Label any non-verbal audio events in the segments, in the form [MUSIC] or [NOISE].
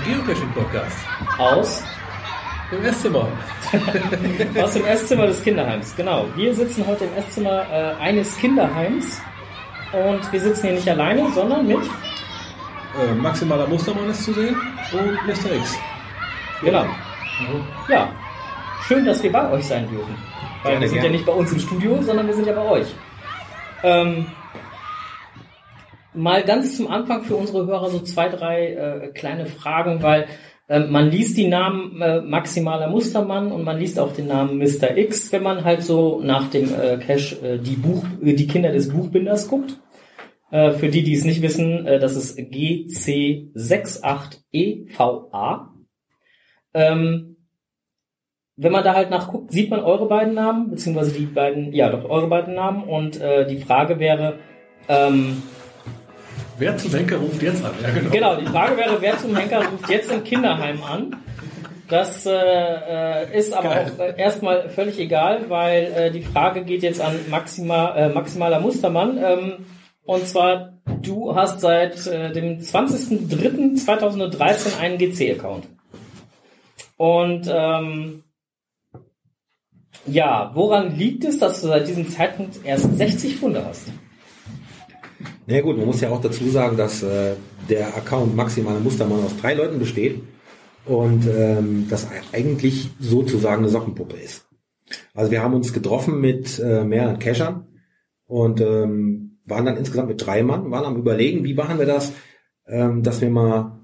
Podcast Der Geocaching-Podcast. aus, Im Esszimmer. [LAUGHS] aus dem Esszimmer des Kinderheims. Genau. Wir sitzen heute im Esszimmer äh, eines Kinderheims. Und wir sitzen hier nicht alleine, sondern mit. Äh, maximaler Mustermann ist zu sehen und Mr. X. Genau. Ja. Schön, dass wir bei euch sein dürfen. Weil Gerne, wir sind ja gerne. nicht bei uns im Studio, sondern wir sind ja bei euch. Ähm, mal ganz zum Anfang für unsere Hörer so zwei, drei äh, kleine Fragen, weil ähm, man liest die Namen äh, Maximaler Mustermann und man liest auch den Namen Mr. X, wenn man halt so nach dem äh, Cache äh, die Buch, äh, die Kinder des Buchbinders guckt. Äh, für die, die es nicht wissen, äh, das ist GC68EVA. Ähm, wenn man da halt nachguckt, sieht man eure beiden Namen, beziehungsweise die beiden, ja doch, eure beiden Namen. Und äh, die Frage wäre, ähm, Wer zum Henker ruft jetzt an? Ja, genau. genau, die Frage wäre, wer zum Henker ruft jetzt im Kinderheim an? Das äh, äh, ist aber Geil. auch äh, erstmal völlig egal, weil äh, die Frage geht jetzt an Maxima, äh, Maximaler Mustermann. Ähm, und zwar, du hast seit äh, dem 20.03.2013 einen GC-Account. Und ähm, ja, woran liegt es, dass du seit diesem Zeitpunkt erst 60 Funde hast? Na ja, gut, man muss ja auch dazu sagen, dass äh, der Account Maximale Mustermann aus drei Leuten besteht und ähm, das eigentlich sozusagen eine Sockenpuppe ist. Also wir haben uns getroffen mit äh, mehreren Cachern und ähm, waren dann insgesamt mit drei Mann, waren am überlegen, wie machen wir das, ähm, dass wir mal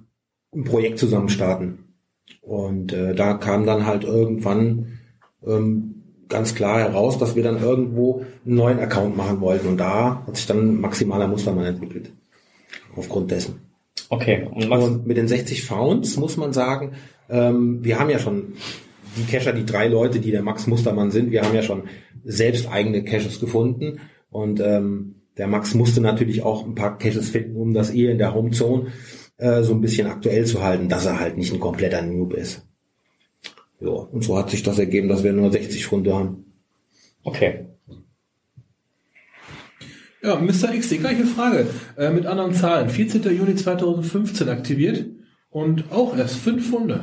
ein Projekt zusammen starten. Und äh, da kam dann halt irgendwann ähm, ganz klar heraus, dass wir dann irgendwo einen neuen Account machen wollten. Und da hat sich dann maximaler Mustermann entwickelt. Aufgrund dessen. Okay, und Und mit den 60 Founds muss man sagen, ähm, wir haben ja schon die Cacher, die drei Leute, die der Max Mustermann sind, wir haben ja schon selbst eigene Caches gefunden. Und ähm, der Max musste natürlich auch ein paar Caches finden, um das eher in der Homezone äh, so ein bisschen aktuell zu halten, dass er halt nicht ein kompletter Noob ist. Ja, und so hat sich das ergeben, dass wir nur 60 Funde haben. okay. Ja, Mr. X, die gleiche Frage. Äh, mit anderen Zahlen. 14. Juni 2015 aktiviert und auch erst fünf Funde.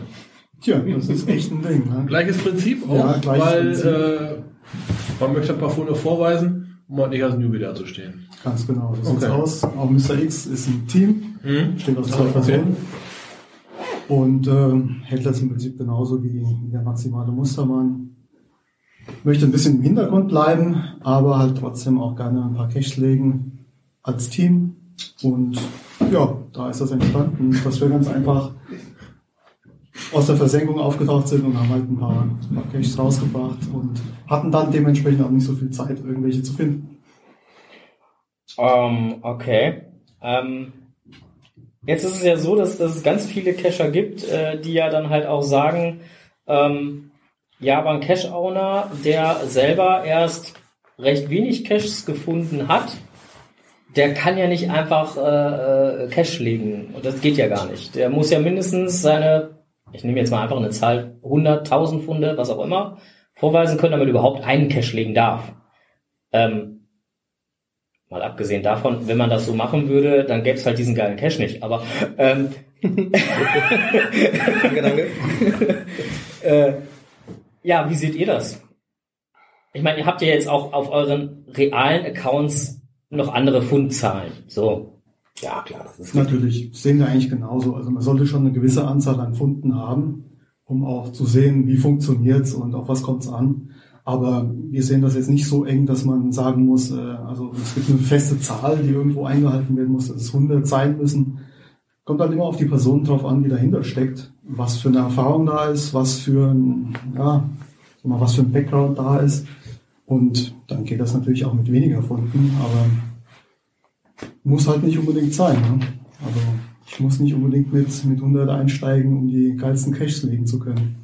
Tja, das ist echt ein Ding. Ne? Gleiches Prinzip auch, Ja, gleiches weil Prinzip. Äh, man möchte ein paar Funde vorweisen, um halt nicht als Newbie dazustehen. Ganz genau. So Okay. sieht's aus. Auch Mr. X ist ein Team, Hm? besteht aus zwei Okay. Und ähm, hält das im Prinzip genauso wie der maximale Mustermann. Möchte ein bisschen im Hintergrund bleiben, aber halt trotzdem auch gerne ein paar Caches legen als Team. Und ja, da ist das entstanden, dass wir ganz einfach aus der Versenkung aufgetaucht sind und haben halt ein paar, ein paar Caches rausgebracht und hatten dann dementsprechend auch nicht so viel Zeit, irgendwelche zu finden. Ähm, okay. Ähm, jetzt ist es ja so, dass, dass es ganz viele Cacher gibt, äh, die ja dann halt auch sagen, ähm, ja, aber ein Cache-Owner, der selber erst recht wenig Caches gefunden hat, der kann ja nicht einfach äh, äh, Cache legen. Und das geht ja gar nicht. Der muss ja mindestens seine, ich nehme jetzt mal einfach eine Zahl, 100.000 Funde, was auch immer, vorweisen können, damit er überhaupt einen Cache legen darf. Ähm, mal abgesehen davon, wenn man das so machen würde, dann gäbe es halt diesen geilen Cache nicht. Aber ähm, Danke, danke. [LAUGHS] äh, ja, wie seht ihr das? Ich meine, ihr habt ja jetzt auch auf euren realen Accounts noch andere Fundzahlen. So. Ja, klar, das ist Natürlich, sehen wir eigentlich genauso. Also man sollte schon eine gewisse Anzahl an Funden haben, um auch zu sehen, wie funktioniert's und auf was kommt's an. Aber wir sehen das jetzt nicht so eng, dass man sagen muss, äh, also es gibt eine feste Zahl, die irgendwo eingehalten werden muss, dass es 100 sein müssen. Kommt halt immer auf die Person drauf an, die dahinter steckt, was für eine Erfahrung da ist, was für ein, ja, mal, was für ein Background da ist. Und dann geht das natürlich auch mit weniger Funden, aber muss halt nicht unbedingt sein. Ne? Also ich muss nicht unbedingt mit, mit 100 einsteigen, um die geilsten Caches legen zu können.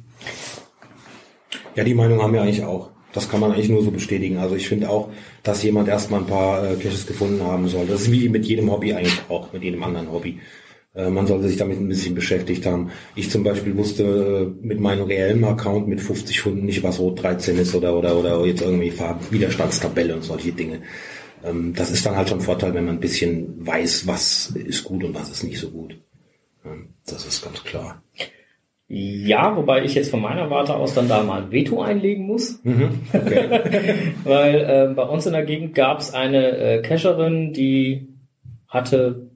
Ja, die Meinung haben wir eigentlich auch. Das kann man eigentlich nur so bestätigen. Also ich finde auch, dass jemand erstmal ein paar äh, Caches gefunden haben soll. Das ist wie mit jedem Hobby eigentlich auch, mit jedem anderen Hobby. Äh, man sollte sich damit ein bisschen beschäftigt haben. Ich zum Beispiel wusste äh, mit meinem reellen Account mit 50 Funden nicht, was Rot 13 ist oder, oder, oder jetzt irgendwie Farbwiderstandstabelle und solche Dinge. Ähm, das ist dann halt schon ein Vorteil, wenn man ein bisschen weiß, was ist gut und was ist nicht so gut. Das ist ganz klar. Ja, wobei ich jetzt von meiner Warte aus dann da mal ein Veto einlegen muss. Mhm. Okay. [LAUGHS] Weil äh, bei uns in der Gegend gab es eine äh, Cacherin, die hatte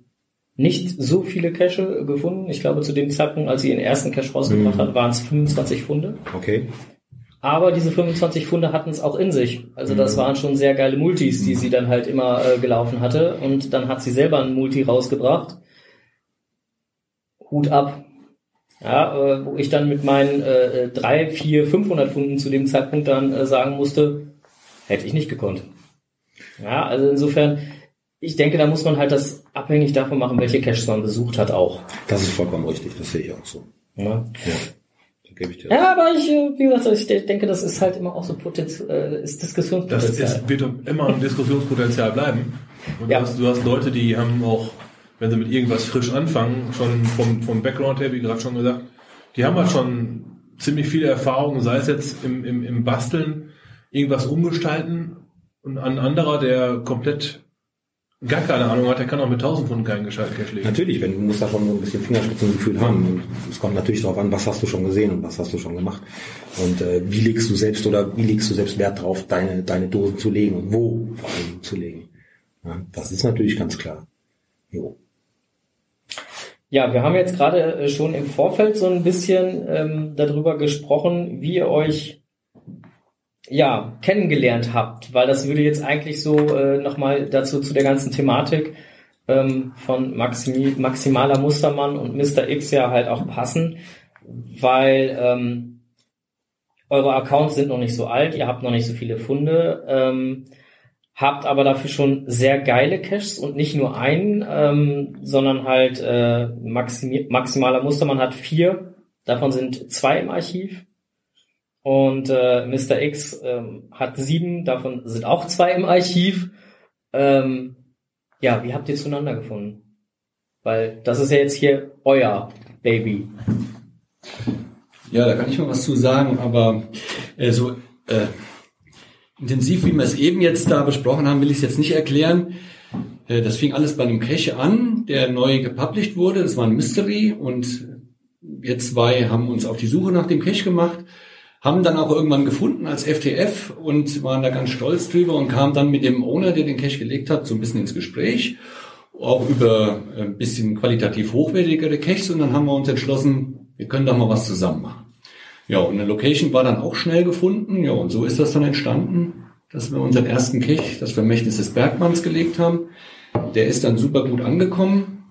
nicht so viele Cache gefunden. Ich glaube, zu dem Zeitpunkt, als sie ihren ersten Cache rausgebracht Mhm. hat, waren es 25 Funde. okay. Aber diese 25 Funde hatten es auch in sich. Also das Mhm. waren schon sehr geile Multis, die sie dann halt immer äh, gelaufen hatte. Und dann hat sie selber ein Multi rausgebracht. Hut ab. Ja, äh, wo ich dann mit meinen äh, 3, 4, 500 Funden zu dem Zeitpunkt dann äh, sagen musste, hätte ich nicht gekonnt. Ja, also insofern, ich denke, da muss man halt das abhängig davon machen, welche Caches man besucht hat auch. Das ist vollkommen richtig. Das sehe ich auch so. Ja. Ja. Da gebe ich dir. Ja, aber ich, äh, wie gesagt, ich de- denke, das ist halt immer auch so Potenz äh, ist Das Diskussionspotenzial. ist, wird immer ein Diskussionspotenzial bleiben. Und Ja. du, hast, du hast Leute, die haben auch, wenn sie mit irgendwas frisch anfangen, schon vom, vom Background her, wie gerade schon gesagt, die haben halt schon ziemlich viele Erfahrungen, sei es jetzt im, im, im Basteln, irgendwas umgestalten und ein anderer, der komplett gar keine Ahnung hat, der kann auch mit 1000 Pfund keinen Cash legen. Natürlich, wenn du musst da schon so ein bisschen Fingerspitzengefühl haben. Es kommt natürlich darauf an, was hast du schon gesehen und was hast du schon gemacht. Und äh, wie legst du selbst oder wie legst du selbst Wert drauf, deine, deine Dosen zu legen und wo vor allem zu legen. Ja, das ist natürlich ganz klar. Jo. Ja, wir haben jetzt gerade äh, schon im Vorfeld so ein bisschen ähm, darüber gesprochen, wie ihr euch ja kennengelernt habt, weil das würde jetzt eigentlich so äh, nochmal dazu zu der ganzen Thematik ähm, von Maximi, maximaler Mustermann und Mr. X ja halt auch passen, weil ähm, eure Accounts sind noch nicht so alt, ihr habt noch nicht so viele Funde. Ähm, habt aber dafür schon sehr geile Caches und nicht nur einen, ähm, sondern halt äh, maximi maximaler Mustermann hat vier, davon sind zwei im Archiv. Und äh, Mr. X ähm, hat sieben, davon sind auch zwei im Archiv. Ähm, ja, wie habt ihr zueinander gefunden? Weil das ist ja jetzt hier euer Baby. Ja, da kann ich mal was zu sagen, aber äh, so äh, intensiv, wie wir es eben jetzt da besprochen haben, will ich es jetzt nicht erklären. Äh, das fing alles bei einem Cache an, der neu gepublished wurde. Das war ein Mystery und wir zwei haben uns auf die Suche nach dem Cache gemacht, haben dann auch irgendwann gefunden als FTF und waren da ganz stolz drüber und kamen dann mit dem Owner, der den Cache gelegt hat, so ein bisschen ins Gespräch, auch über äh, ein bisschen qualitativ hochwertigere Caches und dann haben wir uns entschlossen, wir können da mal was zusammen machen. Ja, und eine Location war dann auch schnell gefunden. Ja, und so ist das dann entstanden, dass wir unseren ersten Kech, das Vermächtnis des Bergmanns, gelegt haben. Der ist dann super gut angekommen.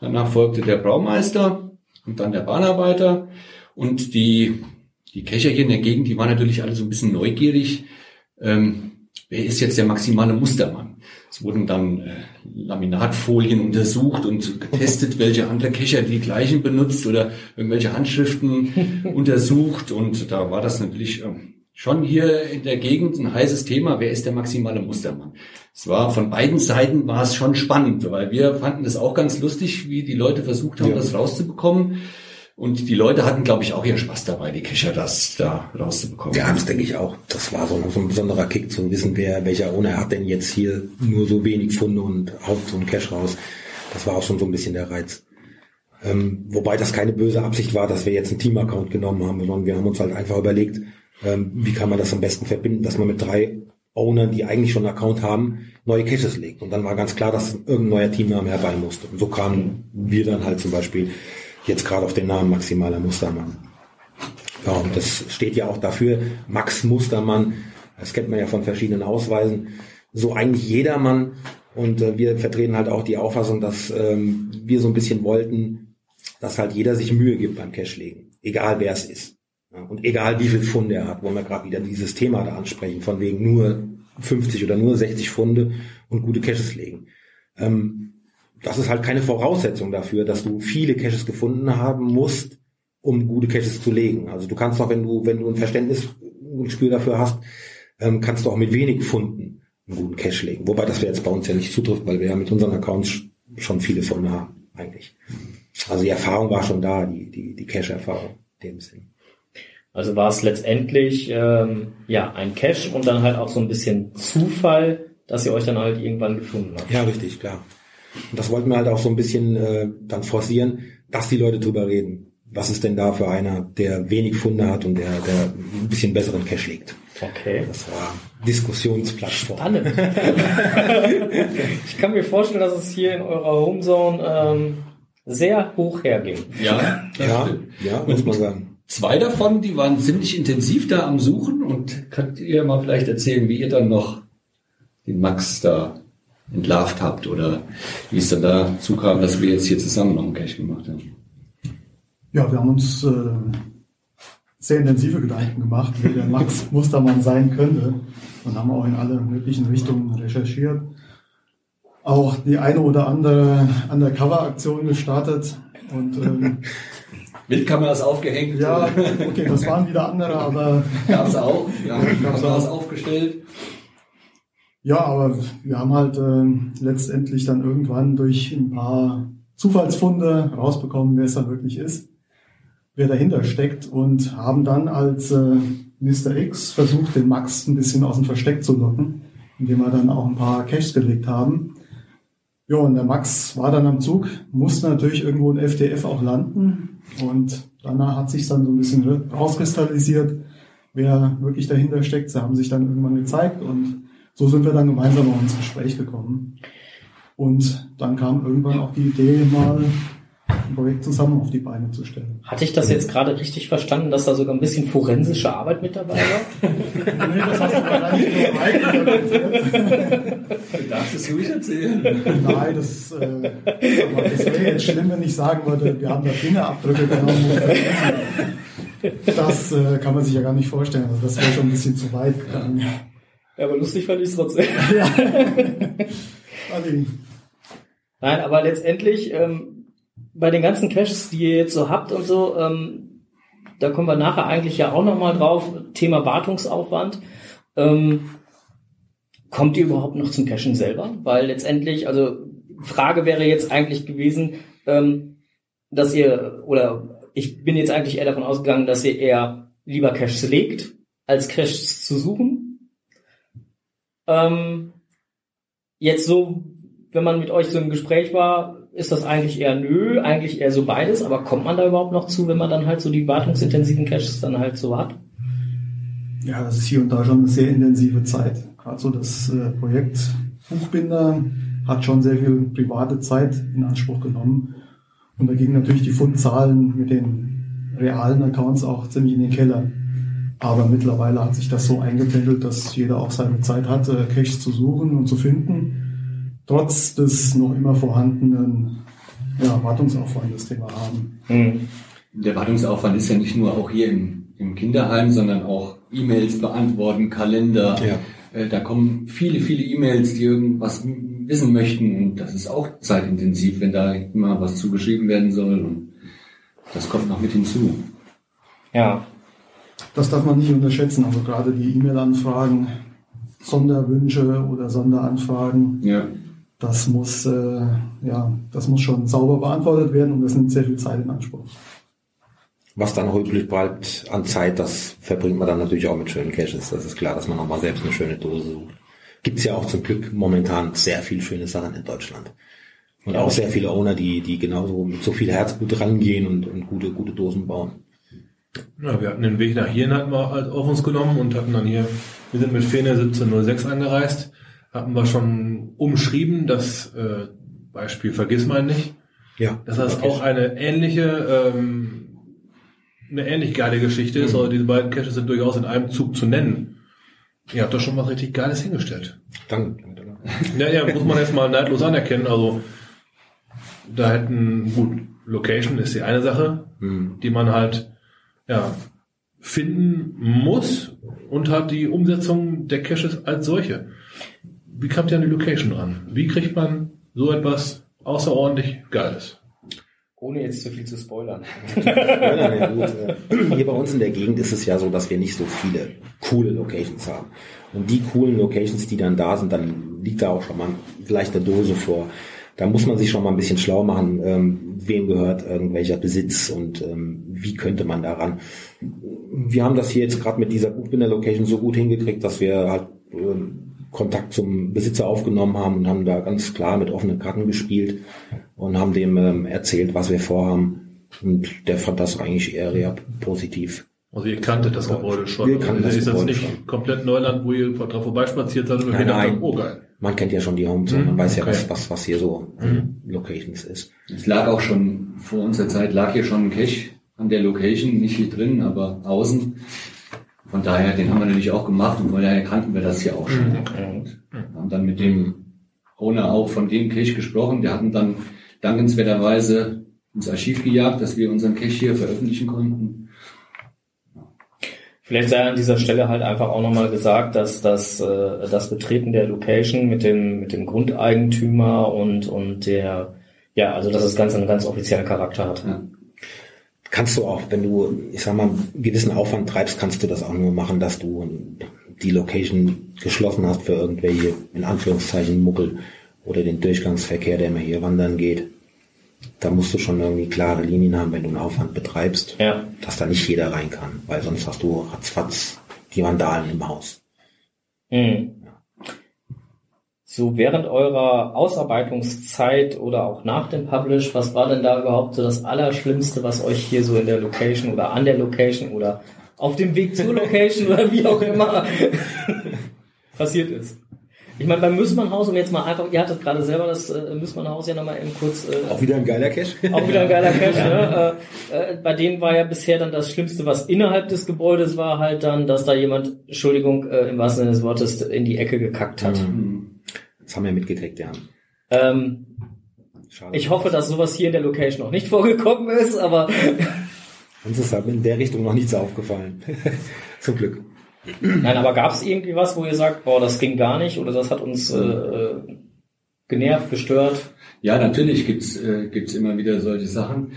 Danach folgte der Braumeister und dann der Bahnarbeiter. Und die, die Kescher hier in der Gegend, die waren natürlich alle so ein bisschen neugierig. Ähm, wer ist jetzt der maximale Mustermann? Es wurden dann äh, Laminatfolien untersucht und getestet, welche andere Kescher die gleichen benutzt oder irgendwelche Handschriften [LAUGHS] untersucht. Und da war das natürlich ähm, schon hier in der Gegend ein heißes Thema. Wer ist der maximale Mustermann? Es war von beiden Seiten war es schon spannend, weil wir fanden es auch ganz lustig, wie die Leute versucht haben, Ja. das rauszubekommen. Und die Leute hatten, glaube ich, auch ihren Spaß dabei, die Kescher das da rauszubekommen. Ja, das denke ich auch. Das war so, so ein besonderer Kick zu wissen, wer, welcher Owner hat denn jetzt hier nur so wenig Funde und haut so einen Cash raus. Das war auch schon so ein bisschen der Reiz. Ähm, wobei das keine böse Absicht war, dass wir jetzt einen Team-Account genommen haben, sondern wir haben uns halt einfach überlegt, ähm, wie kann man das am besten verbinden, dass man mit drei Ownern, die eigentlich schon einen Account haben, neue Caches legt. Und dann war ganz klar, dass irgendein neuer Teamname herbei musste. Und so kamen wir dann halt zum Beispiel jetzt gerade auf den Namen Maximaler Mustermann. Ja, und das steht ja auch dafür, Max Mustermann, das kennt man ja von verschiedenen Ausweisen, so eigentlich jedermann. Und äh, wir vertreten halt auch die Auffassung, dass ähm, wir so ein bisschen wollten, dass halt jeder sich Mühe gibt beim Cashlegen, egal wer es ist. Ja, und egal wie viel Funde er hat, wollen wir gerade wieder dieses Thema da ansprechen, von wegen nur 50 oder nur 60 Funde und gute Caches legen. Ähm, das ist halt keine Voraussetzung dafür, dass du viele Caches gefunden haben musst, um gute Caches zu legen. Also du kannst auch, wenn du, wenn du ein Verständnis, ein Gespür dafür hast, ähm, kannst du auch mit wenig Funden einen guten Cache legen. Wobei das wir jetzt bei uns ja nicht zutrifft, weil wir ja mit unseren Accounts sch- schon viele Funde haben, eigentlich. Also die Erfahrung war schon da, die, die, die Cache-Erfahrung dem Sinn. Also war es letztendlich ähm, ja ein Cache und dann halt auch so ein bisschen Zufall, dass ihr euch dann halt irgendwann gefunden habt. Ja, richtig, klar. Und das wollten wir halt auch so ein bisschen äh, dann forcieren, dass die Leute drüber reden. Was ist denn da für einer, der wenig Funde hat und der, der ein bisschen besseren Cash legt? Okay. Das war Diskussionsplattform. Spannend. [LAUGHS] ich kann mir vorstellen, dass es hier in eurer Homezone ähm, sehr hoch herging. Ja, das Ja, stimmt. ja, muss man sagen. Zwei davon, die waren ziemlich intensiv da am Suchen und könnt ihr mal vielleicht erzählen, wie ihr dann noch den Max da entlarvt habt oder wie es dann dazu kam, dass wir jetzt hier zusammen noch einen Cache gemacht haben. Ja, wir haben uns äh, sehr intensive Gedanken gemacht, wer der Max [LAUGHS] Mustermann sein könnte und haben auch in alle möglichen Richtungen recherchiert. Auch die eine oder andere Undercover-Aktion gestartet und ähm, [LAUGHS] Wildkameras aufgehängt, ja, okay, das waren wieder andere, aber [LAUGHS] gab's auch. Ja, Gab's auch. aufgestellt. Ja, aber wir haben halt ähm, letztendlich dann irgendwann durch ein paar Zufallsfunde rausbekommen, wer es dann wirklich ist, wer dahinter steckt und haben dann als äh, Mr. X versucht, den Max ein bisschen aus dem Versteck zu locken, indem wir dann auch ein paar Caches gelegt haben. Ja, und der Max war dann am Zug, musste natürlich irgendwo in FDF auch landen und danach hat sich dann so ein bisschen rauskristallisiert, wer wirklich dahinter steckt. Sie haben sich dann irgendwann gezeigt und so sind wir dann gemeinsam auch ins Gespräch gekommen. Und dann kam irgendwann auch die Idee, mal ein Projekt zusammen auf die Beine zu stellen. Hatte ich das jetzt gerade richtig verstanden, dass da sogar ein bisschen forensische Arbeit mit dabei war? [LAUGHS] Nee, das hast du wahrscheinlich nur. Du darfst es ruhig erzählen. Nein, das, äh, aber das wäre jetzt schlimm, wenn ich sagen würde, wir haben da Fingerabdrücke genommen. Das äh, kann man sich ja gar nicht vorstellen. Also das wäre schon ein bisschen zu weit gegangen. Ja, aber lustig fand [LAUGHS] ich es trotzdem. Adi, Nein, aber letztendlich ähm, bei den ganzen Caches, die ihr jetzt so habt und so, ähm, da kommen wir nachher eigentlich ja auch nochmal drauf, Thema Wartungsaufwand. Ähm, kommt ihr überhaupt noch zum Cachen selber? Weil letztendlich, also Frage wäre jetzt eigentlich gewesen, ähm, dass ihr, oder ich bin jetzt eigentlich eher davon ausgegangen, dass ihr eher lieber Caches legt, als Caches zu suchen. Ähm, jetzt so, wenn man mit euch so im Gespräch war, ist das eigentlich eher nö, eigentlich eher so beides, aber kommt man da überhaupt noch zu, wenn man dann halt so die wartungsintensiven Caches dann halt so hat? ja, das ist hier und da schon eine sehr intensive Zeit. Gerade so das äh, Projekt Buchbinder hat schon sehr viel private Zeit in Anspruch genommen. Und da gingen natürlich die Fundzahlen mit den realen Accounts auch ziemlich in den Keller. Aber mittlerweile hat sich das so eingependelt, dass jeder auch seine Zeit hat, äh, Caches zu suchen und zu finden, trotz des noch immer vorhandenen ja, Wartungsaufwandes, den wir haben. Hm. Der Wartungsaufwand ist ja nicht nur auch hier im, im Kinderheim, sondern auch E-Mails beantworten, Kalender. Ja. Äh, Da kommen viele, viele E-Mails, die irgendwas wissen möchten und das ist auch zeitintensiv, wenn da immer was zugeschrieben werden soll und das kommt noch mit hinzu. Ja. Das darf man nicht unterschätzen. Also gerade die E-Mail-Anfragen, Sonderwünsche oder Sonderanfragen, Ja. das muss, äh, ja, das muss schon sauber beantwortet werden und das nimmt sehr viel Zeit in Anspruch. Was dann übrig bleibt an Zeit, das verbringt man dann natürlich auch mit schönen Caches. Das ist klar, dass man auch mal selbst eine schöne Dose sucht. Gibt's ja auch zum Glück momentan sehr viel schöne Sachen in Deutschland. Und auch sehr viele Owner, die, die genauso mit so viel Herzblut rangehen und, und gute, gute Dosen bauen. Ja, wir hatten den Weg nach hier hatten wir halt auf uns genommen und hatten dann hier, wir sind mit Fene 1706 angereist, hatten wir schon umschrieben, das äh, Beispiel vergiss mal nicht. Ja. dass das auch eine ähnliche, ähm, eine ähnlich geile Geschichte ist, aber diese beiden Caches sind durchaus in einem Zug zu nennen. Ihr habt da schon was richtig Geiles hingestellt. Danke. Ja, ja, muss man jetzt mal neidlos anerkennen. Also da hätten, gut, Location ist die eine Sache, Hm. die man halt ja, finden muss und hat die Umsetzung der Caches als solche. Wie kommt ihr an die Location ran? Wie kriegt man so etwas außerordentlich Geiles? Ohne jetzt zu viel zu spoilern. [LAUGHS] Ja, na gut, äh, Hier bei uns in der Gegend ist es ja so, dass wir nicht so viele coole Locations haben. Und die coolen Locations, die dann da sind, dann liegt da auch schon mal vielleicht eine Dose vor. Da muss man sich schon mal ein bisschen schlau machen, ähm, wem gehört irgendwelcher Besitz und ähm, wie könnte man daran. Wir haben das hier jetzt gerade mit dieser Buchbinder-Location so gut hingekriegt, dass wir halt ähm, Kontakt zum Besitzer aufgenommen haben und haben da ganz klar mit offenen Karten gespielt und haben dem ähm, erzählt, was wir vorhaben. Und der fand das eigentlich eher, eher positiv. Also ihr kanntet das Gebäude schon. Wir kannten also das ist jetzt Gebäude nicht schon. komplett Neuland, wo ihr dran vorbeispaziert seid und Nein, gedacht nein. habt, oh geil. Man kennt ja schon die Homezone, man Mhm, weiß ja, okay. was, was, was hier so an Locations ist. Es lag auch schon, vor unserer Zeit lag hier schon ein Cache an der Location, nicht hier drin, aber außen. Von daher, den haben wir natürlich auch gemacht und von daher kannten wir das hier auch schon. Und haben dann mit dem Owner auch von dem Cache gesprochen. Der hatten dann dankenswerterweise ins Archiv gejagt, dass wir unseren Cache hier veröffentlichen konnten. Vielleicht sei an dieser Stelle halt einfach auch nochmal gesagt, dass das, äh, das Betreten der Location mit dem, mit dem Grundeigentümer und, und der, ja, also dass das Ganze einen ganz offiziellen Charakter hat. Ja. Kannst du auch, wenn du, ich sag mal, einen gewissen Aufwand treibst, kannst du das auch nur machen, dass du die Location geschlossen hast für irgendwelche, in Anführungszeichen, Muckel oder den Durchgangsverkehr, der immer hier wandern geht. Da musst du schon irgendwie klare Linien haben, wenn du einen Aufwand betreibst, Ja. dass da nicht jeder rein kann, weil sonst hast du ratzfatz die Vandalen im Haus. Mhm. So während eurer Ausarbeitungszeit oder auch nach dem Publish, was war denn da überhaupt so das Allerschlimmste, was euch hier so in der Location oder an der Location oder auf dem Weg zur Location oder wie auch immer [LAUGHS] passiert ist? Ich meine, beim Müssmannhaus, um jetzt mal einfach, ihr hattet gerade selber das äh, Müssmannhaus ja nochmal eben kurz äh, Auch wieder ein geiler Cache. auch wieder ein geiler [LAUGHS] Cache. ne? äh, äh, bei denen war ja bisher dann das Schlimmste, was innerhalb des Gebäudes war, halt dann, dass da jemand, Entschuldigung, äh, im wahrsten Sinne des Wortes, in die Ecke gekackt hat. Das haben wir mitgekriegt, ja. Ähm, Schade. ich hoffe, dass sowas hier in der Location noch nicht [LAUGHS] vorgekommen ist, aber Uns ist halt in der Richtung noch nichts aufgefallen. [LAUGHS] Zum Glück. Nein, aber gab es irgendwie was, wo ihr sagt, boah, das ging gar nicht oder das hat uns äh, genervt, gestört? Ja, natürlich gibt's äh, gibt's immer wieder solche Sachen.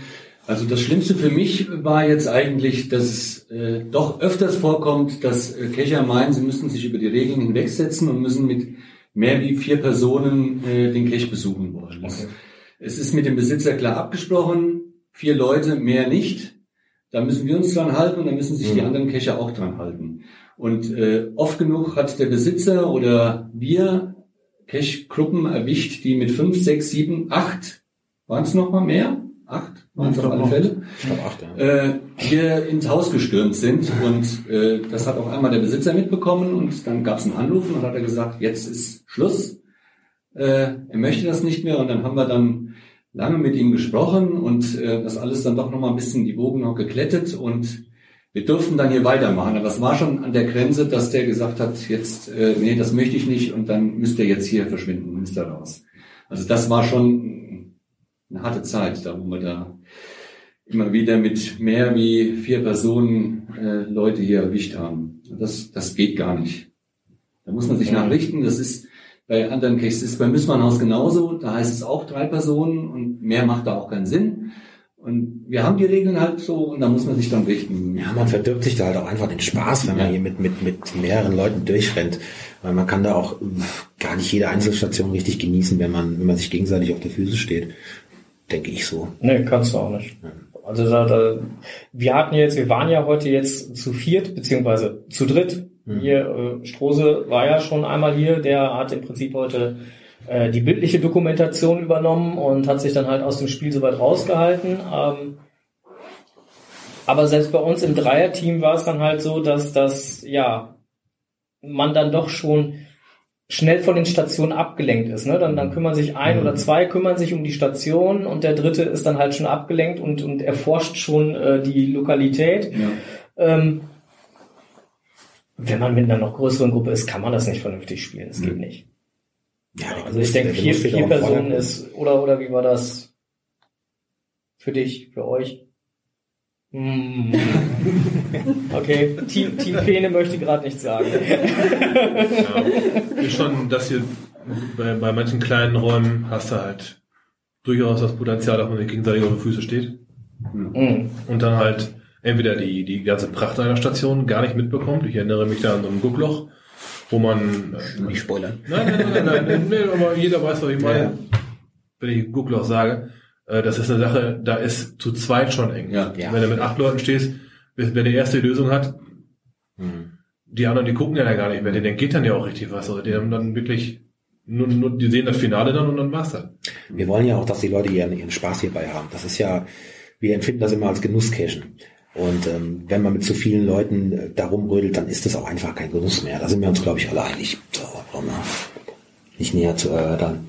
Also das Schlimmste für mich war jetzt eigentlich, dass es äh, doch öfters vorkommt, dass äh, Kescher meinen, sie müssen sich über die Regeln hinwegsetzen und müssen mit mehr wie vier Personen äh, den Cache besuchen wollen. Das, Es ist mit dem Besitzer klar abgesprochen, vier Leute, mehr nicht. Da müssen wir uns dran halten und da müssen sich die anderen Cacher auch dran halten. Und äh, oft genug hat der Besitzer oder wir Cache-Gruppen erwischt, die mit fünf, sechs, sieben, acht, waren es noch mal mehr? Acht waren es auf alle. Fälle. Ich glaube acht, ja. Äh, hier ins Haus gestürmt sind und äh, das hat auch einmal der Besitzer mitbekommen und dann gab es einen Anruf und dann hat er gesagt, jetzt ist Schluss. Äh, er möchte das nicht mehr und dann haben wir dann lange mit ihm gesprochen und äh, das alles dann doch noch mal ein bisschen die Wogen noch geklettet und wir durften dann hier weitermachen. Aber es war schon an der Grenze, dass der gesagt hat, jetzt, äh, nee, das möchte ich nicht und dann müsst ihr jetzt hier verschwinden, müsst ihr raus. Also das war schon eine harte Zeit, da wo wir da immer wieder mit mehr wie vier Personen äh, Leute hier erwischt haben. Das, das geht gar nicht. Da muss man sich nachrichten. Das ist bei anderen Cases, ist beim Müssmannhaus genauso. Da heißt es auch drei Personen und mehr macht da auch keinen Sinn. Und wir haben die Regeln halt so und da muss man sich dann richten. Ja, man verdirbt sich da halt auch einfach den Spaß, wenn man Ja. hier mit, mit, mit mehreren Leuten durchrennt. Weil man kann da auch gar nicht jede Einzelstation richtig genießen, wenn man, wenn man sich gegenseitig auf der Füße steht. Denke ich so. Nee, kannst du auch nicht. Also da, da, wir hatten jetzt, wir waren ja heute jetzt zu viert, beziehungsweise zu dritt. Hier, äh, Strose war ja schon einmal hier, der hat im Prinzip heute äh, die bildliche Dokumentation übernommen und hat sich dann halt aus dem Spiel soweit rausgehalten. Ähm, aber selbst bei uns im Dreierteam war es dann halt so, dass das, ja, man dann doch schon schnell von den Stationen abgelenkt ist. Ne? Dann, dann kümmern sich ein oder zwei kümmern sich um die Station und der dritte ist dann halt schon abgelenkt und, und erforscht schon äh, die Lokalität. Ja. Ähm, wenn man mit einer noch größeren Gruppe ist, kann man das nicht vernünftig spielen. Das geht nicht. Ja, Also ich denke, vier, vier Personen ist, oder, oder wie war das für dich, für euch? Hm. [LAUGHS] Okay, Team, Team Fene möchte gerade nichts sagen. Ja, schon, dass hier bei, bei manchen kleinen Räumen hast du halt durchaus das Potenzial, dass man sich gegenseitig auf die Füße steht Hm. und dann halt entweder die, die ganze Pracht einer Station gar nicht mitbekommt. Ich erinnere mich da an so ein Guckloch, wo man... Äh, Nicht spoilern. nein, nein, nein, nein, nein, nee, aber jeder weiß, was ich meine. Ja. Wenn ich Guckloch sage, äh, das ist eine Sache, da ist zu zweit schon eng. Ja. Ja. Wenn du mit acht Leuten stehst, wer die erste Lösung hat, Hm. die anderen, die gucken ja da gar nicht mehr, denen geht dann ja auch richtig was. Also die haben dann wirklich nur, nur die sehen das Finale dann und dann war's dann. Wir wollen ja auch, dass die Leute ihren, ihren Spaß hierbei haben. Das ist ja, wir empfinden das immer als Genusscashen. Und ähm, wenn man mit zu vielen Leuten äh, da rumrödelt, dann ist das auch einfach kein Genuss mehr. Da sind wir uns, glaube ich, alle einig. So, nicht näher zu erörtern.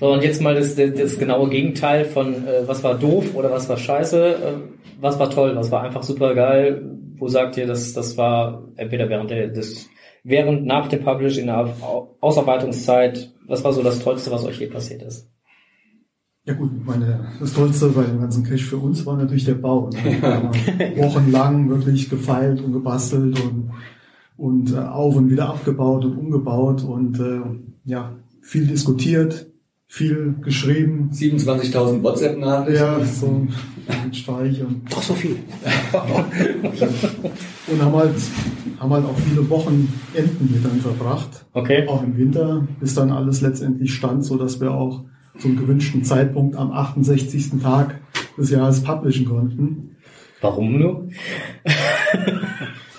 So, und jetzt mal das, das, das genaue Gegenteil von äh, was war doof oder was war scheiße, äh, was war toll, was war einfach super geil. Wo sagt ihr, dass das war entweder während der, des, während nach dem Publish in der Au- Ausarbeitungszeit, was war so das Tollste, was euch je passiert ist? Ja gut, meine, das Tollste bei dem ganzen Cache für uns war natürlich der Bau. Ne? [LAUGHS] Wir haben wochenlang wirklich gefeilt und gebastelt und, und äh, auf und wieder abgebaut und umgebaut und äh, ja, viel diskutiert, viel geschrieben. 27.000 WhatsApp-Nachrichten. Ja, so ein Streich und, [LAUGHS] Doch so viel. [LAUGHS] und haben halt, haben halt auch viele Wochen Enden mit dann verbracht. Okay. Auch im Winter, bis dann alles letztendlich stand, so dass wir auch zum gewünschten Zeitpunkt am 68. Tag des Jahres publishen konnten. Warum nur? [LAUGHS]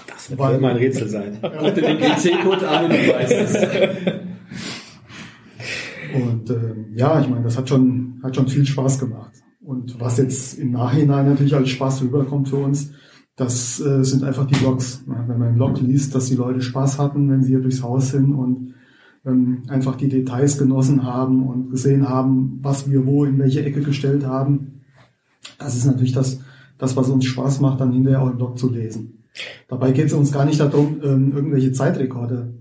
Das wird wohl immer ein Rätsel sein. Dir den GC-Code an und du weißt es. Und ähm, ja, ich meine, das hat schon, hat schon viel Spaß gemacht. Und was jetzt im Nachhinein natürlich als Spaß rüberkommt für uns, das äh, sind einfach die Blogs. Wenn man im Blog liest, dass die Leute Spaß hatten, wenn sie hier durchs Haus sind und ähm, einfach die Details genossen haben und gesehen haben, was wir wo in welche Ecke gestellt haben. Das ist natürlich das, das was uns Spaß macht, dann hinterher auch im Blog zu lesen. Dabei geht es uns gar nicht darum, ähm, irgendwelche Zeitrekorde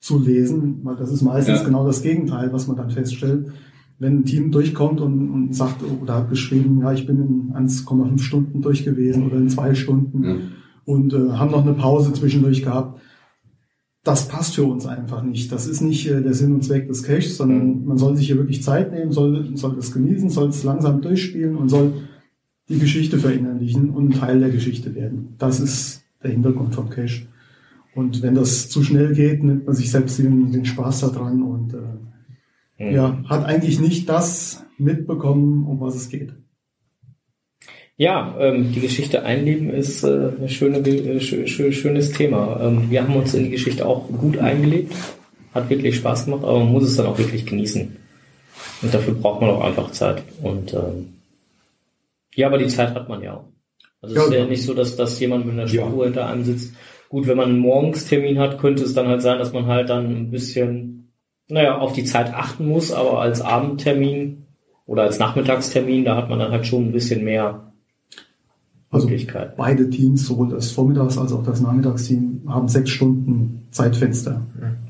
zu lesen, weil das ist meistens Ja. genau das Gegenteil, was man dann feststellt. Wenn ein Team durchkommt und, und sagt oder hat geschrieben, ja, ich bin in 1,5 Stunden durch gewesen oder in zwei Stunden Ja. und äh, haben noch eine Pause zwischendurch gehabt. Das passt für uns einfach nicht. Das ist nicht äh, der Sinn und Zweck des Caches, sondern man soll sich hier wirklich Zeit nehmen, soll, soll das genießen, soll es langsam durchspielen und soll die Geschichte verinnerlichen und Teil der Geschichte werden. Das ist der Hintergrund vom Cache. Und wenn das zu schnell geht, nimmt man sich selbst den, den Spaß daran und äh, ja, hat eigentlich nicht das mitbekommen, um was es geht. Ja, ähm, die Geschichte einleben ist äh, ein schöne, äh, schö schö schönes Thema. Ähm, wir haben uns in die Geschichte auch gut eingelebt. Hat wirklich Spaß gemacht, aber man muss es dann auch wirklich genießen. Und dafür braucht man auch einfach Zeit. Und ähm, ja, aber die Zeit hat man ja auch. Also es Ja, ist ja ja. nicht so, dass, dass jemand mit einer Ja. Spur hinter einem sitzt. Gut, wenn man einen Morgenstermin hat, könnte es dann halt sein, dass man halt dann ein bisschen, naja, auf die Zeit achten muss, aber als Abendtermin oder als Nachmittagstermin, da hat man dann halt schon ein bisschen mehr Also beide Teams, sowohl das Vormittags- als auch das Nachmittagsteam, haben sechs Stunden Zeitfenster.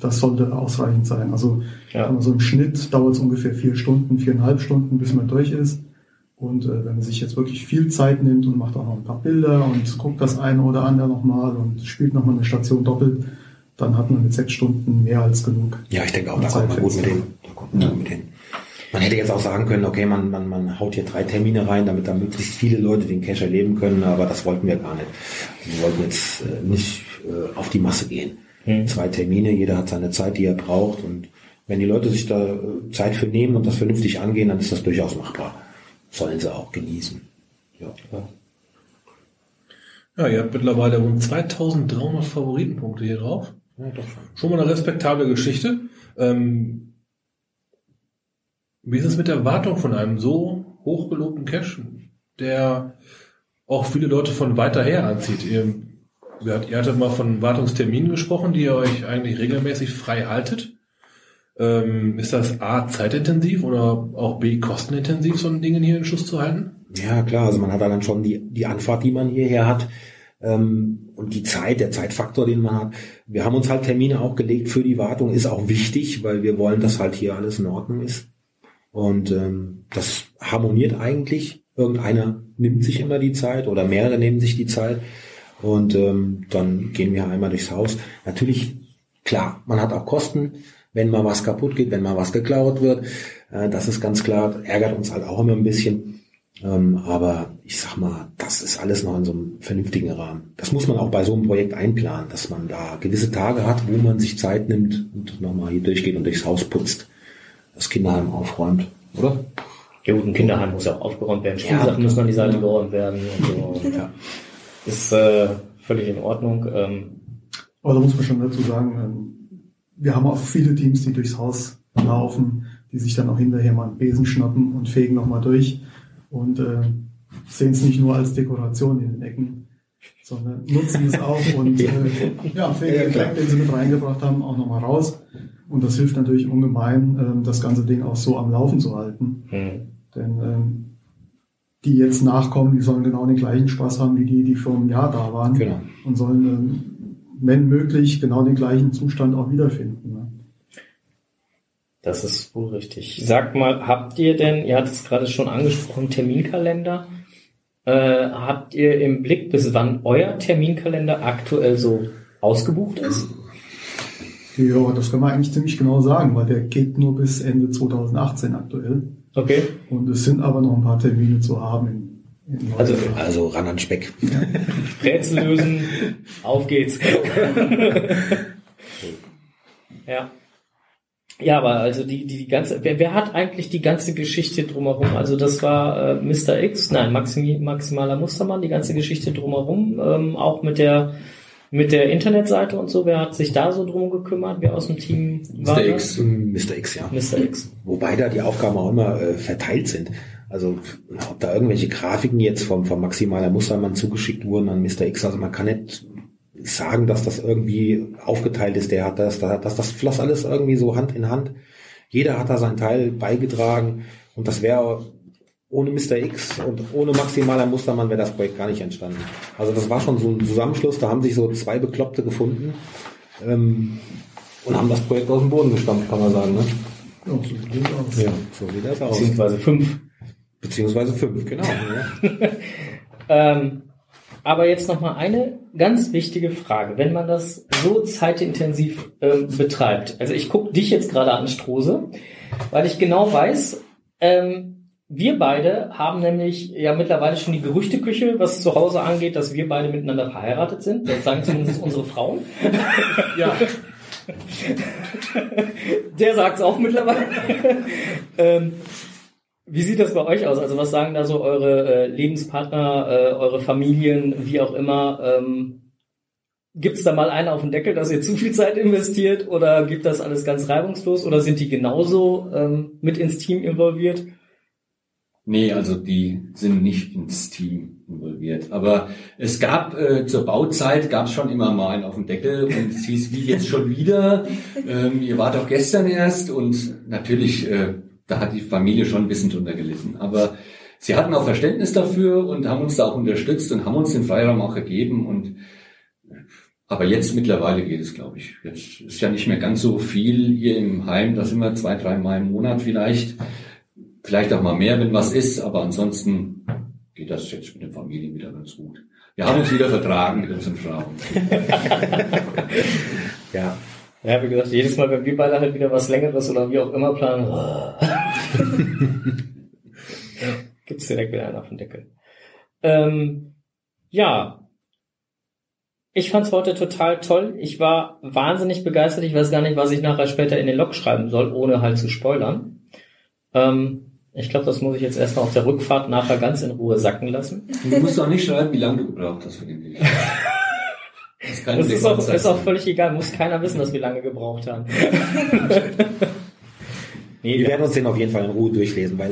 Das sollte ausreichend sein. Also Ja. so im Schnitt dauert es ungefähr vier Stunden, viereinhalb Stunden, bis man durch ist. Und äh, wenn man sich jetzt wirklich viel Zeit nimmt und macht auch noch ein paar Bilder und guckt das eine oder andere nochmal und spielt nochmal eine Station doppelt, dann hat man mit sechs Stunden mehr als genug. Ja, ich denke auch, da kommt man gut mit hin. Da kommt man gut mit hin. Man hätte jetzt auch sagen können, okay, man, man, man haut hier drei Termine rein, damit da möglichst viele Leute den Cache erleben können, aber das wollten wir gar nicht. Wir wollten jetzt äh, nicht äh, auf die Masse gehen. Hm. Zwei Termine, jeder hat seine Zeit, die er braucht und wenn die Leute sich da äh, Zeit für nehmen und das vernünftig angehen, dann ist das durchaus machbar. Sollen sie auch genießen. Ja. Ja, ihr habt mittlerweile rund 2300 Favoritenpunkte hier drauf. ja, doch schon. Schon mal eine respektable Geschichte. Ähm, wie ist es mit der Wartung von einem so hochgelobten Cache, der auch viele Leute von weiter her anzieht? Ihr, ihr, hat- ihr hattet mal von Wartungsterminen gesprochen, die ihr euch eigentlich regelmäßig frei haltet. Ähm, ist das A, zeitintensiv oder auch B, kostenintensiv, so ein Ding hier in Schuss zu halten? Ja, klar, also man hat da dann schon die, die Anfahrt, die man hierher hat ähm, und die Zeit, der Zeitfaktor, den man hat. Wir haben uns halt Termine auch gelegt für die Wartung, ist auch wichtig, weil wir wollen, dass halt hier alles in Ordnung ist. Und ähm, das harmoniert eigentlich. Irgendeiner nimmt sich immer die Zeit oder mehrere nehmen sich die Zeit und ähm, dann gehen wir einmal durchs Haus. Natürlich, klar, man hat auch Kosten, wenn mal was kaputt geht, wenn mal was geklaut wird. Äh, das ist ganz klar, ärgert uns halt auch immer ein bisschen. Ähm, aber ich sag mal, das ist alles noch in so einem vernünftigen Rahmen. Das muss man auch bei so einem Projekt einplanen, dass man da gewisse Tage hat, wo man sich Zeit nimmt und nochmal hier durchgeht und durchs Haus putzt, das Kinderheim aufräumt, oder? Ja gut, ein Kinderheim muss ja auch aufgeräumt werden. Ja. Spielsachen müssen an die Seite geräumt werden und so. [LAUGHS] Ja. Ist äh, völlig in Ordnung. Ähm, Aber da muss man schon dazu sagen, ähm, wir haben auch viele Teams, die durchs Haus laufen, die sich dann auch hinterher mal einen Besen schnappen und fegen nochmal durch und äh, sehen es nicht nur als Dekoration in den Ecken, sondern nutzen es auch und [LAUGHS] äh, ja, fegen den Dreck, den sie mit reingebracht haben, auch nochmal raus. Und das hilft natürlich ungemein, ähm, das ganze Ding auch so am Laufen zu halten. Hm. Denn ähm, die jetzt nachkommen, die sollen genau den gleichen Spaß haben wie die, die vor einem Jahr da waren. Genau. Und sollen, ähm, wenn möglich, genau den gleichen Zustand auch wiederfinden. Ne? Das ist wohl richtig. Sag mal, habt ihr denn, ihr hattet es gerade schon angesprochen, Terminkalender? Äh, habt ihr im Blick, bis wann euer Terminkalender aktuell so ausgebucht ist? Ja, das kann man eigentlich ziemlich genau sagen, weil der geht nur bis Ende 2018 aktuell. Okay. Und es sind aber noch ein paar Termine zu haben. In, in Also, Also ran an Speck. [LAUGHS] Rätsel lösen, auf geht's. [LAUGHS] ja. Ja, aber also die, die, die ganze, wer, wer hat eigentlich die ganze Geschichte drumherum? Also das war äh, Mr. X, nein, Maximi, Maximaler Mustermann, die ganze Geschichte drumherum, ähm, auch mit der mit der Internetseite und so, wer hat sich da so drum gekümmert, wer aus dem Team war Mr. das? X. Mr. X, ja. Mr. X. Wobei da die Aufgaben auch immer äh, verteilt sind. Also ob da irgendwelche Grafiken jetzt vom, vom Maximaler Mustermann zugeschickt wurden an Mr. X, also man kann nicht sagen, dass das irgendwie aufgeteilt ist. Der hat das, da- dass das floss alles irgendwie so Hand in Hand. Jeder hat da seinen Teil beigetragen und das wäre ohne Mr. X und ohne Maximaler Mustermann wäre das Projekt gar nicht entstanden. Also das war schon so ein Zusammenschluss, da haben sich so zwei Bekloppte gefunden ähm, und haben das Projekt aus dem Boden gestampft, kann man sagen. Ne? Ja, so sieht es aus. Ja, so sieht das aus. Beziehungsweise fünf. Beziehungsweise fünf, genau. Ja. [LAUGHS] Ähm, aber jetzt noch mal eine ganz wichtige Frage. Wenn man das so zeitintensiv ähm, betreibt, also ich gucke dich jetzt gerade an, Strose, weil ich genau weiß, ähm, wir beide haben nämlich ja mittlerweile schon die Gerüchteküche, was zu Hause angeht, dass wir beide miteinander verheiratet sind. Das sagen zumindest [LAUGHS] unsere Frauen. Ja, [LAUGHS] Der sagt es auch mittlerweile. [LAUGHS] ähm, wie sieht das bei euch aus? Also was sagen da so eure äh, Lebenspartner, äh, eure Familien, wie auch immer? Ähm, gibt es da mal einen auf den Deckel, dass ihr zu viel Zeit investiert oder gibt das alles ganz reibungslos oder sind die genauso ähm, mit ins Team involviert? Nee, also die sind nicht ins Team involviert. Aber es gab äh, zur Bauzeit gab es schon immer mal einen auf dem Deckel und es hieß, wie jetzt schon wieder? Ähm, ihr wart doch gestern erst und natürlich, äh, da hat die Familie schon ein bisschen drunter gelitten. Aber sie hatten auch Verständnis dafür und haben uns da auch unterstützt und haben uns den Freiraum auch gegeben und aber jetzt mittlerweile geht es, glaube ich. Jetzt ist ja nicht mehr ganz so viel hier im Heim. Da sind wir zwei, drei Mal im Monat vielleicht. Vielleicht auch mal mehr, wenn was ist. Aber ansonsten geht das jetzt mit den Familien wieder ganz gut. Wir haben uns wieder vertragen mit unseren Frauen. [LAUGHS] ja. Ja, wie gesagt, jedes Mal, wenn wir beide halt wieder was Längeres oder wie auch immer planen, [LAUGHS] gibt's direkt wieder einen auf den Deckel. Ähm, ja. Ich fand's heute total toll. Ich war wahnsinnig begeistert. Ich weiß gar nicht, was ich nachher später in den Log schreiben soll, ohne halt zu spoilern. Ähm, ich glaube, das muss ich jetzt erstmal auf der Rückfahrt nachher ganz in Ruhe sacken lassen. Du musst auch nicht schreiben, wie lange du gebraucht hast für den Weg. Das, kann Das ist auch, ist auch völlig egal. Muss keiner wissen, dass wir lange gebraucht haben. [LAUGHS] nee, Wir werden uns den auf jeden Fall in Ruhe durchlesen, weil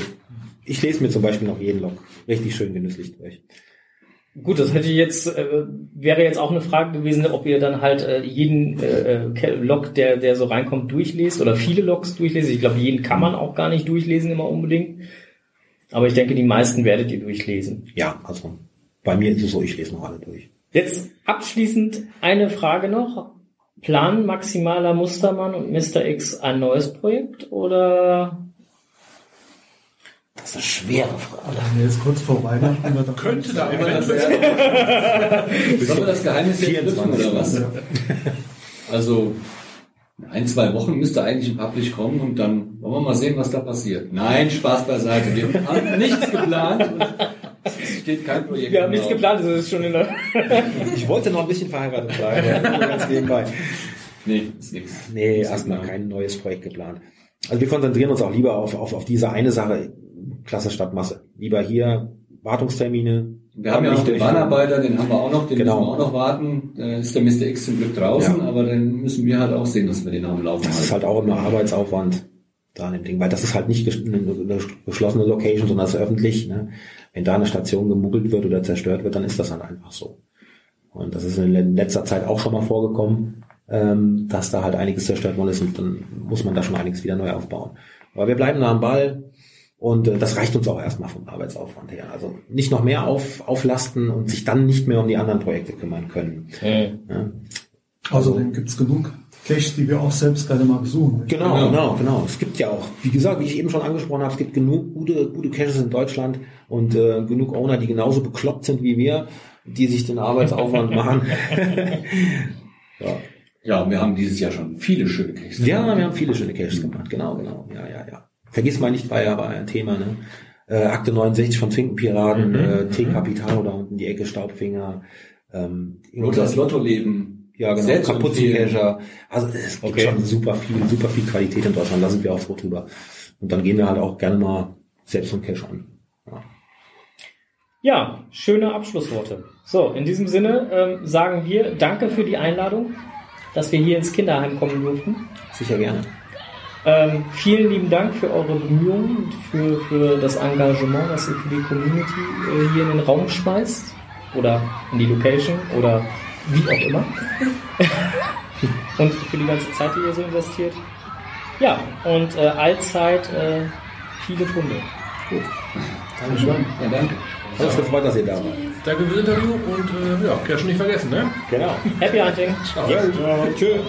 ich lese mir zum Beispiel noch jeden Log richtig schön genüsslich durch. Gut, das hätte jetzt, äh, wäre jetzt auch eine Frage gewesen, ob ihr dann halt äh, jeden äh, äh, Log, der, der so reinkommt, durchlest oder viele Logs durchlest. Ich glaube, jeden kann man auch gar nicht durchlesen immer unbedingt. Aber ich denke, die meisten werdet ihr durchlesen. Ja, also bei mir ist es so, ich lese noch alle durch. Jetzt abschließend eine Frage noch. Planen Maximaler Mustermann und Mr. X ein neues Projekt oder Das ist eine schwere Frage. Ja, jetzt kurz vor Weihnachten. wird da- könnte da eventuell. sollen wir das Geheimnis jetzt 24 lüften oder was? Ja. Also in ein, zwei Wochen müsste eigentlich ein Publish kommen und dann wollen wir mal sehen, was da passiert. Nein, Spaß beiseite. Wir haben nichts geplant und es steht kein Projekt. wir haben nichts genau. geplant, das ist schon in der [LAUGHS] Ich wollte noch ein bisschen verheiratet bleiben, aber nur ganz nebenbei. Nee, ist nichts. Nee, erstmal geplant. kein neues Projekt geplant. Also wir konzentrieren uns auch lieber auf, auf, auf diese eine Sache, Klasse statt Masse. Lieber hier Wartungstermine, Wir haben ja noch den. Bahnarbeiter, den haben wir auch noch, den Genau. müssen wir auch noch warten. Da ist der Mr. X zum Glück draußen, Ja. aber dann müssen wir halt auch sehen, dass wir den am Laufen Das ist halt auch immer Arbeitsaufwand da an dem Ding, weil das ist halt nicht eine geschlossene Location, sondern das ist öffentlich. Ne? Wenn da eine Station gemuggelt wird oder zerstört wird, dann ist das dann einfach so. Und das ist in letzter Zeit auch schon mal vorgekommen, ähm, dass da halt einiges zerstört worden ist und dann muss man da schon einiges wieder neu aufbauen. Aber wir bleiben da am Ball und äh, das reicht uns auch erstmal vom Arbeitsaufwand her. Also nicht noch mehr auf, auflasten und sich dann nicht mehr um die anderen Projekte kümmern können. Ja? Außerdem gibt's genug Caches, die wir auch selbst gerne mal besuchen. Genau, Genau. genau, genau. Es gibt ja auch, wie gesagt, wie ich eben schon angesprochen habe, es gibt genug gute, gute Caches in Deutschland und äh, genug Owner, die genauso bekloppt sind wie wir, die sich den Arbeitsaufwand [LAUGHS] machen. ja. Ja, wir haben dieses Jahr schon viele schöne Cases. ja, wir haben viele schöne Caches gemacht. Genau, genau. Ja, ja, ja. Vergiss mal nicht, war ja war ein Thema, ne? Äh, Akte 69 von Finkenpiraten, Mhm. äh, T Capitano da unten die Ecke Staubfinger, ähm, Lothars Lottoleben. Ja, genau. Kapuzencacher. Also es gibt Okay. schon super viel, super viel Qualität in Deutschland. Da sind wir auch froh drüber. Und dann gehen wir halt auch gerne mal selbst einen Cache an. Ja. Ja, schöne Abschlussworte. So, in diesem Sinne ähm, sagen wir Danke für die Einladung, dass wir hier ins Kinderheim kommen durften. Sicher gerne. Ähm, vielen lieben Dank für eure Bemühungen, und für, für das Engagement, das ihr für die Community äh, hier in den Raum schmeißt oder in die Location oder wie auch immer. und für die ganze Zeit, die ihr so investiert. Ja, und äh, allzeit äh, viele Funde. Gut. Dankeschön. Ja, danke. Hat uns gefreut, dass ihr da wart. Danke fürs Interview und äh, ja, Cash nicht vergessen, ne? Genau. Happy Hunting! Ciao. Ja, tschüss.